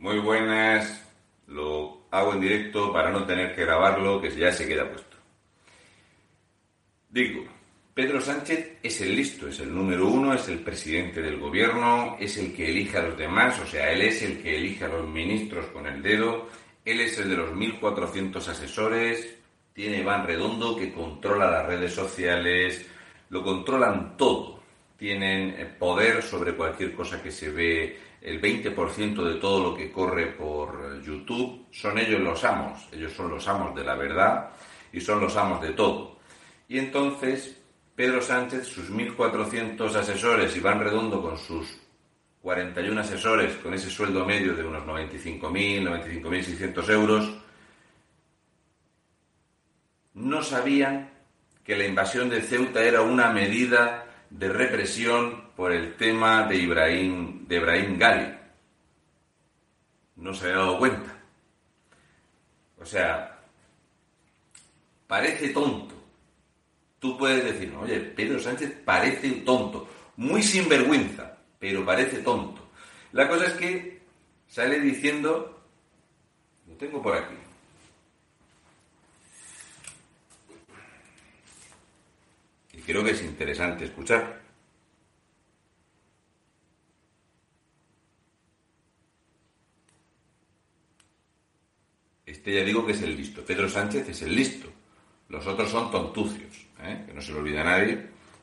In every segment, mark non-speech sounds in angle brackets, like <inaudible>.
Muy buenas. Lo hago en directo para no tener que grabarlo, que ya se queda puesto. Digo, Pedro Sánchez es el listo, es el número uno, es el presidente del gobierno, es el que elige a los demás, o sea, él es el que elige a los ministros con el dedo, él es el de los 1.400 asesores, tiene Iván Redondo que controla las redes sociales, lo controlan todo, tienen eh, poder sobre cualquier cosa que se ve, el 20% de todo lo que corre por YouTube, son ellos los amos, ellos son los amos de la verdad y son los amos de todo. Y entonces Pedro Sánchez, sus 1.400 asesores, Iván Redondo con sus 41 asesores, con ese sueldo medio de unos 95.000, 95.600 euros, no sabían que la invasión de Ceuta era una medida de represión por el tema de Ibrahim, de Ibrahim Gali. No se había dado cuenta. O sea, parece tonto. Tú puedes decir, oye, Pedro Sánchez parece tonto, muy sinvergüenza, pero parece tonto. La cosa es que sale diciendo, lo tengo por aquí, creo que es interesante escuchar. Este ya digo que es el listo. Pedro Sánchez es el listo. Los otros son tontucios. ¿eh? Que no se lo olvide a nadie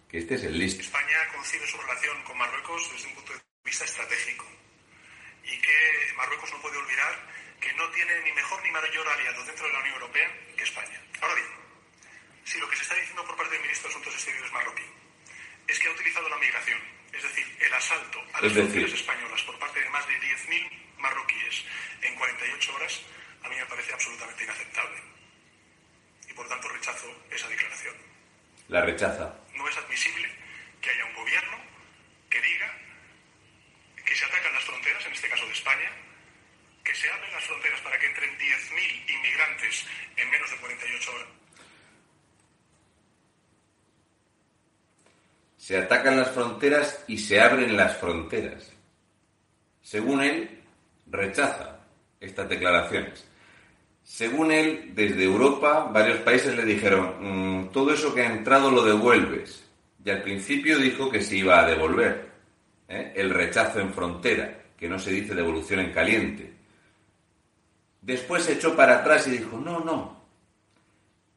que este es el listo. España concibe su relación con Marruecos desde un punto de vista estratégico. Y que Marruecos no puede olvidar que no tiene ni mejor ni mayor aliado dentro de la Unión Europea que España. Ahora bien, si lo que se está diciendo por parte del ministro de Asuntos Exteriores marroquí es que ha utilizado la migración, es decir, el asalto a las fronteras españolas por parte de más de 10.000 marroquíes en 48 horas, a mí me parece absolutamente inaceptable. Y por tanto rechazo esa declaración. La rechaza. No es admisible que haya un gobierno que diga que se atacan las fronteras, en este caso de España, que se abren las fronteras para que entren 10.000 inmigrantes en menos de 48 horas. Se atacan las fronteras y se abren las fronteras. Según él, rechaza estas declaraciones. Según él, desde Europa, varios países le dijeron, mm, todo eso que ha entrado lo devuelves. Y al principio dijo que se iba a devolver. ¿eh? El rechazo en frontera, que no se dice devolución en caliente. Después se echó para atrás y dijo, no, no,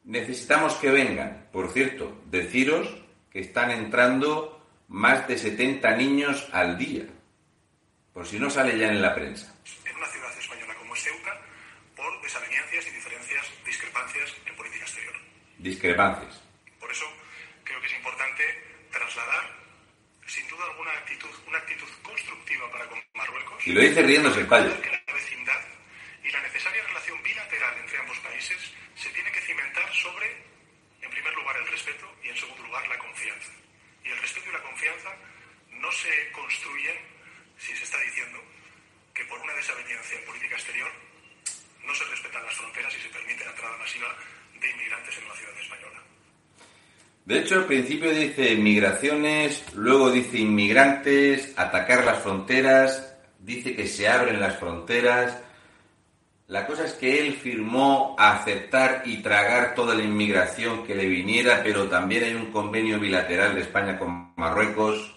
necesitamos que vengan. Por cierto, deciros que están entrando más de 70 niños al día. Por si no sale ya en la prensa española como es Ceuta, por desavenencias y diferencias, discrepancias en política exterior. Discrepancias. Por eso creo que es importante trasladar, sin duda alguna, actitud, una actitud constructiva para con Marruecos. Y lo dice riéndose el padre. Que la vecindad y la necesaria relación bilateral entre ambos países se tiene que cimentar sobre en primer lugar, el respeto y, en segundo lugar, la confianza. Y el respeto y la confianza no se construyen si se está diciendo que por una desaveniencia en política exterior no se respetan las fronteras y se permite la masiva de inmigrantes en la ciudad española. De hecho, al principio dice migraciones, luego dice inmigrantes, atacar las fronteras, dice que se abren las fronteras, la cosa es que él firmó aceptar y tragar toda la inmigración que le viniera, pero también hay un convenio bilateral de España con Marruecos.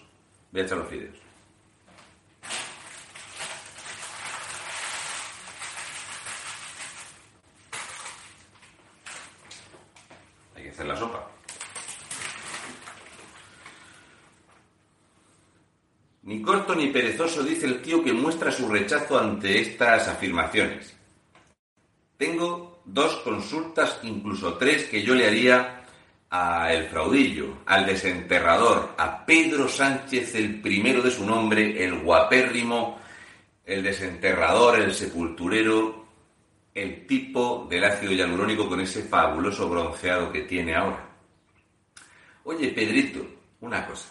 Voy a los fideos. Hay que hacer la sopa. Ni ni perezoso, dice el tío que muestra su rechazo ante estas afirmaciones. Tengo dos consultas, incluso tres, que yo le haría a el fraudillo, al desenterrador, a Pedro Sánchez, el primero de su nombre, el guapérrimo, el desenterrador, el sepulturero, el tipo del ácido hialurónico con ese fabuloso bronceado que tiene ahora. Oye, Pedrito, una cosa.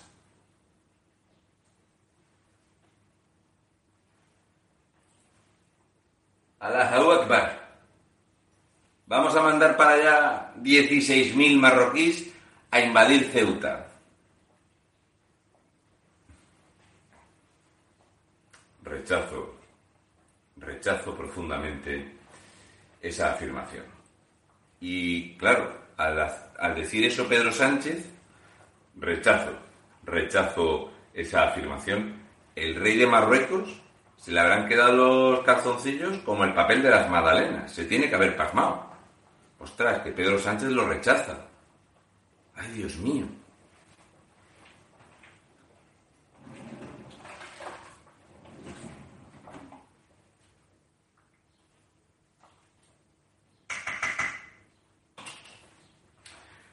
Allahu Akbar. Vamos a mandar para allá 16.000 marroquíes a invadir Ceuta. Rechazo. Rechazo. rechazo profundamente esa afirmación. Y claro, al, decir eso Pedro Sánchez, rechazo, rechazo esa afirmación. El rey de Marruecos se le habrán quedado los calzoncillos como el papel de las magdalenas. Se tiene que haber pasmado. Ostras, que Pedro Sánchez lo rechaza. Ay, Dios mío.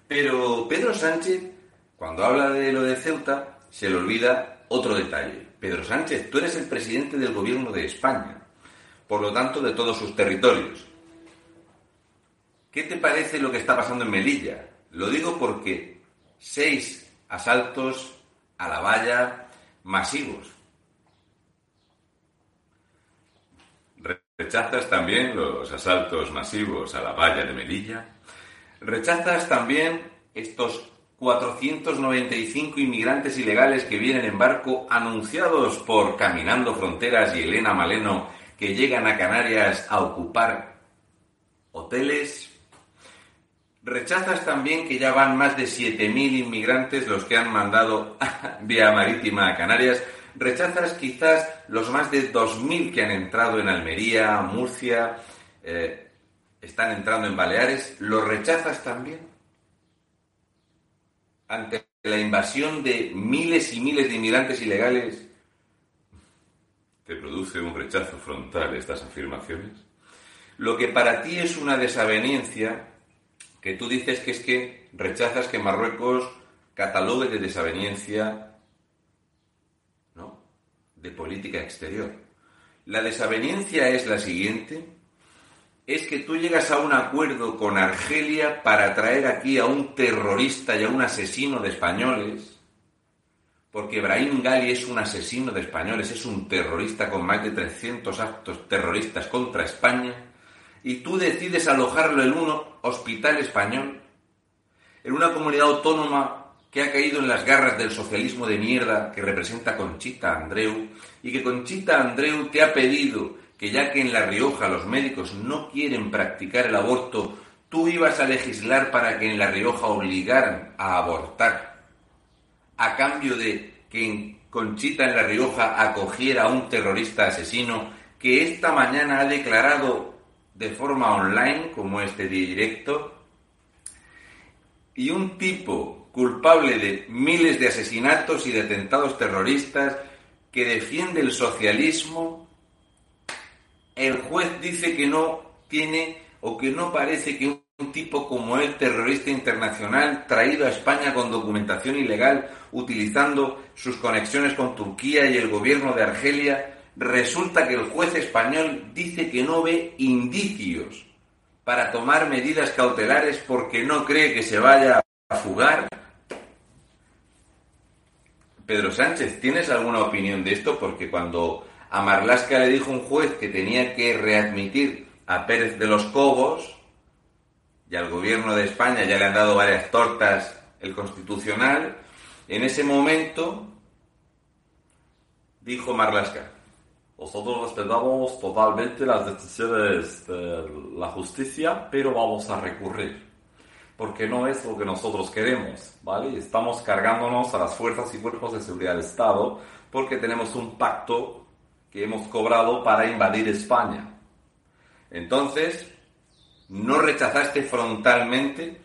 Pero Pedro Sánchez, cuando habla de lo de Ceuta, se le olvida otro detalle. Pedro Sánchez, tú eres el presidente del gobierno de España, por lo tanto de todos sus territorios. ¿Qué te parece lo que está pasando en Melilla? Lo digo porque seis asaltos a la valla masivos. ¿Rechazas también los asaltos masivos a la valla de Melilla? Rechazas también estos 495 inmigrantes ilegales que vienen en barco anunciados por Caminando Fronteras y Elena Maleno que llegan a Canarias a ocupar hoteles. Rechazas también que ya van más de 7.000 inmigrantes los que han mandado <laughs> vía marítima a Canarias. Rechazas quizás los más de 2.000 que han entrado en Almería, Murcia, eh, están entrando en Baleares, ¿lo rechazas también? Ante la invasión de miles y miles de inmigrantes ilegales, ¿te produce un rechazo frontal estas afirmaciones? Lo que para ti es una desaveniencia, que tú dices que es que rechazas que Marruecos catalogue de desaveniencia, ¿no? De política exterior. La desaveniencia es la siguiente, es que tú llegas a un acuerdo con Argelia para traer aquí a un terrorista y a un asesino de españoles, porque Ibrahim Gali es un asesino de españoles, es un terrorista con más de 300 actos terroristas contra España, y tú decides alojarlo en un hospital español, en una comunidad autónoma que ha caído en las garras del socialismo de mierda que representa Conchita Andreu, y que Conchita Andreu te ha pedido que ya que en La Rioja los médicos no quieren practicar el aborto, tú ibas a legislar para que en La Rioja obligaran a abortar, a cambio de que Conchita en La Rioja acogiera a un terrorista asesino que esta mañana ha declarado de forma online, como este directo, y un tipo culpable de miles de asesinatos y de atentados terroristas que defiende el socialismo el juez dice que no tiene o que no parece que un tipo como el terrorista internacional, traído a España con documentación ilegal, utilizando sus conexiones con Turquía y el gobierno de Argelia, resulta que el juez español dice que no ve indicios para tomar medidas cautelares porque no cree que se vaya a fugar. Pedro Sánchez, ¿tienes alguna opinión de esto? Porque cuando a Marlasca le dijo un juez que tenía que readmitir a Pérez de los Cobos y al gobierno de España ya le han dado varias tortas el constitucional. En ese momento dijo Marlasca, nosotros respetamos totalmente las decisiones de la justicia, pero vamos a recurrir, porque no es lo que nosotros queremos, ¿vale? Estamos cargándonos a las fuerzas y cuerpos de seguridad del Estado porque tenemos un pacto que hemos cobrado para invadir España. Entonces, ¿no rechazaste frontalmente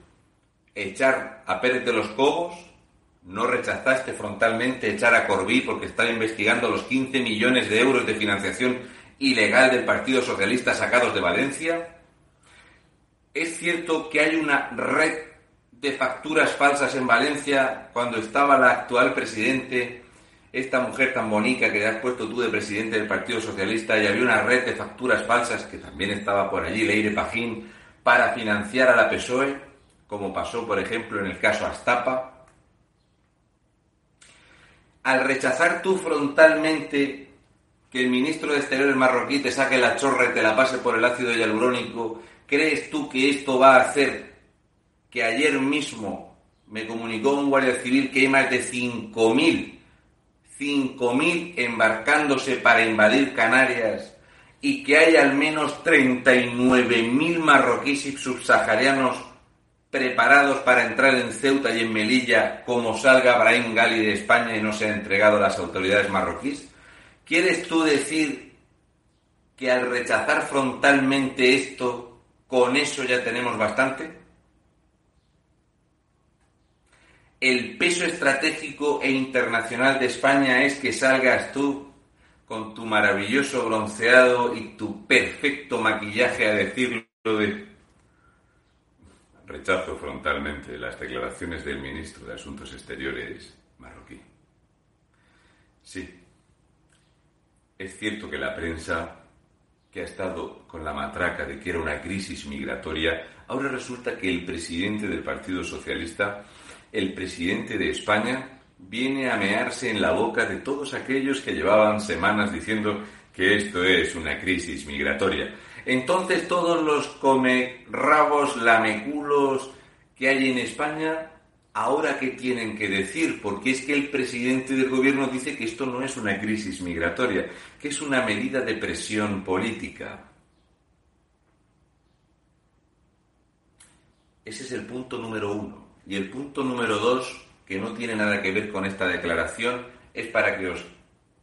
echar a Pérez de los Cobos? ¿No rechazaste frontalmente echar a Corbí porque están investigando los 15 millones de euros de financiación ilegal del Partido Socialista sacados de Valencia? ¿Es cierto que hay una red de facturas falsas en Valencia cuando estaba la actual presidente esta mujer tan bonita que has puesto tú de presidente del Partido Socialista y había una red de facturas falsas que también estaba por allí, Leire Pajín, para financiar a la PSOE, como pasó, por ejemplo, en el caso Astapa. Al rechazar tú frontalmente que el ministro de Exteriores marroquí te saque la chorra y te la pase por el ácido hialurónico, ¿crees tú que esto va a hacer que ayer mismo me comunicó un guardia civil que hay más de 5.000 5.000 embarcándose para invadir Canarias y que hay al menos 39.000 marroquíes y subsaharianos preparados para entrar en Ceuta y en Melilla como salga Brahim Gali de España y no se ha entregado a las autoridades marroquíes? ¿Quieres tú decir que al rechazar frontalmente esto, con eso ya tenemos bastante? El peso estratégico e internacional de España es que salgas tú con tu maravilloso bronceado y tu perfecto maquillaje a decirlo de... Rechazo frontalmente las declaraciones del ministro de Asuntos Exteriores marroquí. Sí, es cierto que la prensa, que ha estado con la matraca de que era una crisis migratoria, ahora resulta que el presidente del Partido Socialista, el presidente de España, viene a mearse en la boca de todos aquellos que llevaban semanas diciendo que esto es una crisis migratoria. Entonces todos los come rabos, lameculos que hay en España, ahora qué tienen que decir, porque es que el presidente del gobierno dice que esto no es una crisis migratoria, que es una medida de presión política. Ese es el punto número uno. Y el punto número dos que no tiene nada que ver con esta declaración, es para que os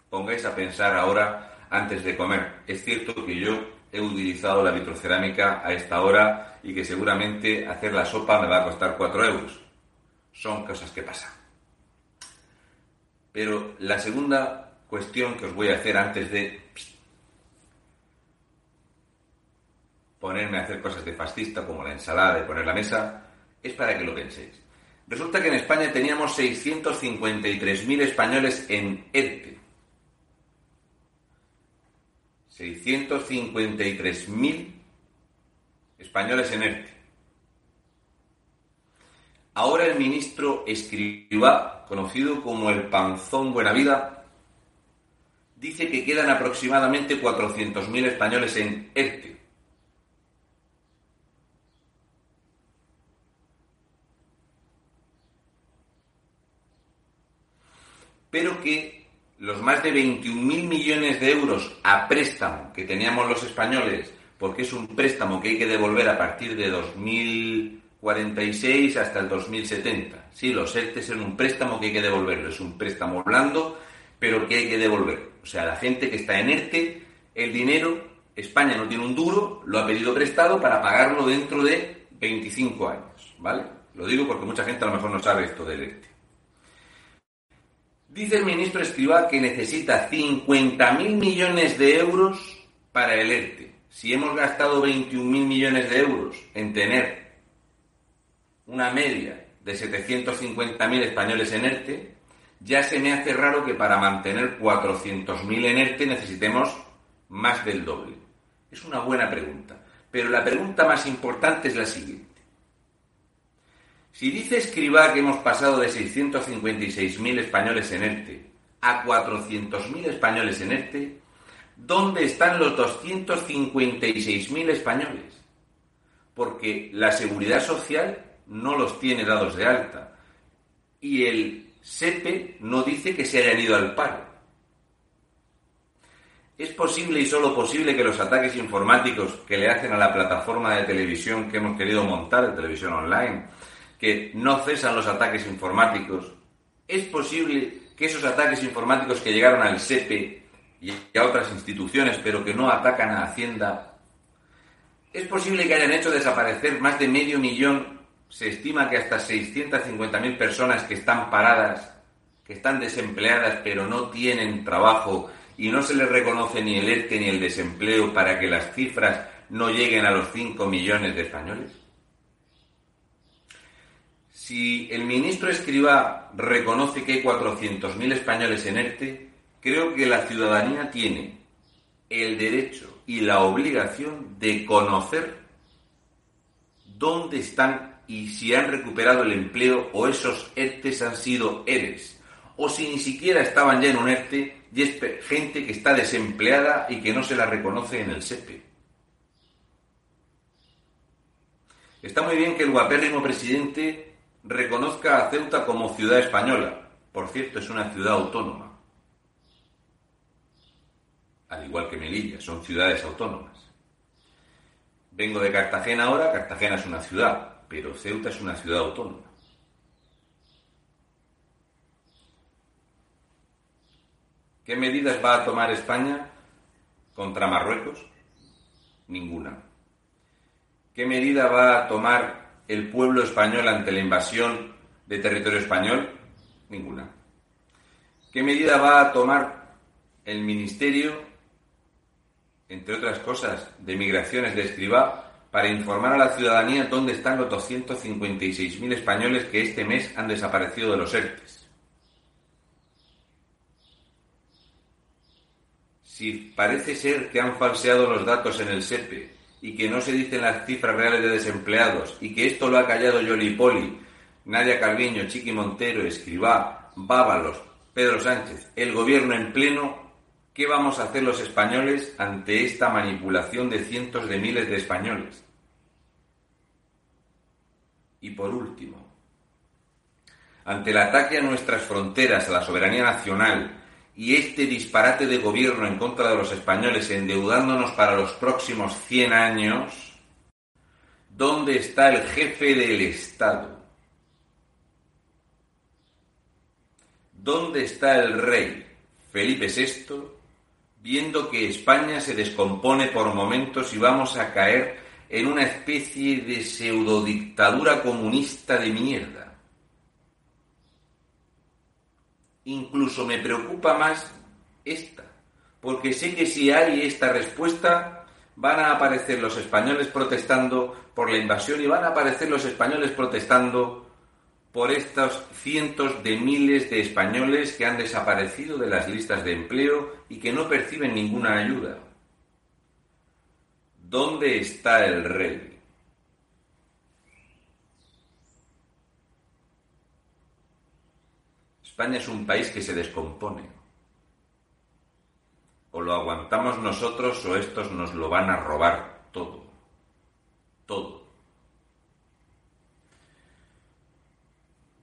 pongáis a pensar ahora antes de comer. Es cierto que yo he utilizado la vitrocerámica a esta hora y que seguramente hacer la sopa me va a costar 4 euros. Son cosas que pasan. Pero la segunda cuestión que os voy a hacer antes de ponerme a hacer cosas de fascista como la ensalada de poner la mesa, es para que lo penséis. Resulta que en España teníamos 653.000 españoles en ERTE. 653.000 españoles en ERTE. Ahora el ministro Escribá, conocido como el Panzón Buenavida, dice que quedan aproximadamente 400.000 españoles en ERTE. Pero que los más de 21.000 millones de euros a préstamo que teníamos los españoles, porque es un préstamo que hay que devolver a partir de 2046 hasta el 2070. Sí, los ERTE son un préstamo que hay que devolverlo, es un préstamo blando, pero que hay que devolver. O sea, la gente que está en ERTE, el dinero, España no tiene un duro, lo ha pedido prestado para pagarlo dentro de 25 años, ¿vale? Lo digo porque mucha gente a lo mejor no sabe esto del ERTE. Dice el ministro Escribá que necesita 50.000 millones de euros para el ERTE. Si hemos gastado 21.000 millones de euros en tener una media de 750.000 españoles en ERTE, ya se me hace raro que para mantener 400.000 en ERTE necesitemos más del doble. Es una buena pregunta. Pero la pregunta más importante es la siguiente. Si dice Escribá que hemos pasado de 656.000 españoles en ERTE a 400.000 españoles en ERTE, ¿dónde están los 256.000 españoles? Porque la seguridad social no los tiene dados de alta y el SEPE no dice que se hayan ido al paro. ¿Es posible y solo posible que los ataques informáticos que le hacen a la plataforma de televisión que hemos querido montar, de televisión online, que no cesan los ataques informáticos. ¿Es posible que esos ataques informáticos que llegaron al SEPE y a otras instituciones, pero que no atacan a Hacienda, es posible que hayan hecho desaparecer más de medio millón, se estima que hasta 650.000 personas que están paradas, que están desempleadas, pero no tienen trabajo y no se les reconoce ni el ERTE ni el desempleo para que las cifras no lleguen a los 5 millones de españoles? Si el ministro Escriba reconoce que hay 400.000 españoles en ERTE, creo que la ciudadanía tiene el derecho y la obligación de conocer dónde están y si han recuperado el empleo o esos ERTES han sido ERES, o si ni siquiera estaban ya en un ERTE y es gente que está desempleada y que no se la reconoce en el SEPE. Está muy bien que el guapérrimo presidente reconozca a Ceuta como ciudad española. Por cierto, es una ciudad autónoma. al igual que Melilla, son ciudades autónomas. Vengo de Cartagena ahora, Cartagena es una ciudad, pero Ceuta es una ciudad autónoma. ¿Qué medidas va a tomar España contra Marruecos? Ninguna. ¿Qué medida va a tomar el pueblo español ante la invasión de territorio español? Ninguna. ¿Qué medida va a tomar el Ministerio, entre otras cosas, de Migraciones de Escribá, para informar a la ciudadanía dónde están los 256.000 españoles que este mes han desaparecido de los ERTES? Si parece ser que han falseado los datos en el SEPE y que no se dicen las cifras reales de desempleados y que esto lo ha callado Yoli Poli, Nadia Calviño, Chiqui Montero, Escribá, Bábalos, Pedro Sánchez, el gobierno en pleno, ¿qué vamos a hacer los españoles ante esta manipulación de cientos de miles de españoles? Y por último, ante el ataque a nuestras fronteras, a la soberanía nacional y este disparate de gobierno en contra de los españoles endeudándonos para los próximos 100 años, ¿dónde está el jefe del Estado? ¿Dónde está el rey Felipe VI viendo que España se descompone por momentos y vamos a caer en una especie de pseudodictadura comunista de mierda? Incluso me preocupa más esta, porque sé que si hay esta respuesta van a aparecer los españoles protestando por la invasión y van a aparecer los españoles protestando por estos cientos de miles de españoles que han desaparecido de las listas de empleo y que no perciben ninguna ayuda. ¿Dónde está el rey? España es un país que se descompone. O lo aguantamos nosotros o estos nos lo van a robar todo. Todo.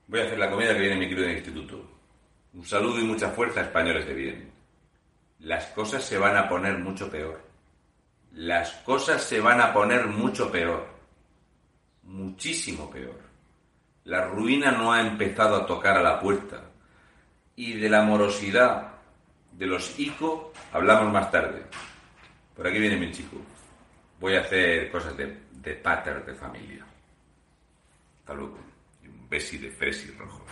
Voy a hacer la comida que viene mi querido instituto. Un saludo y mucha fuerza, españoles de bien. Las cosas se van a poner mucho peor. Las cosas se van a poner mucho peor. Muchísimo peor. La ruina no ha empezado a tocar a la puerta. Y de la morosidad de los ICO hablamos más tarde. Por aquí viene mi chico. Voy a hacer cosas de, de pater de familia. Hasta luego besi de fresi rojo.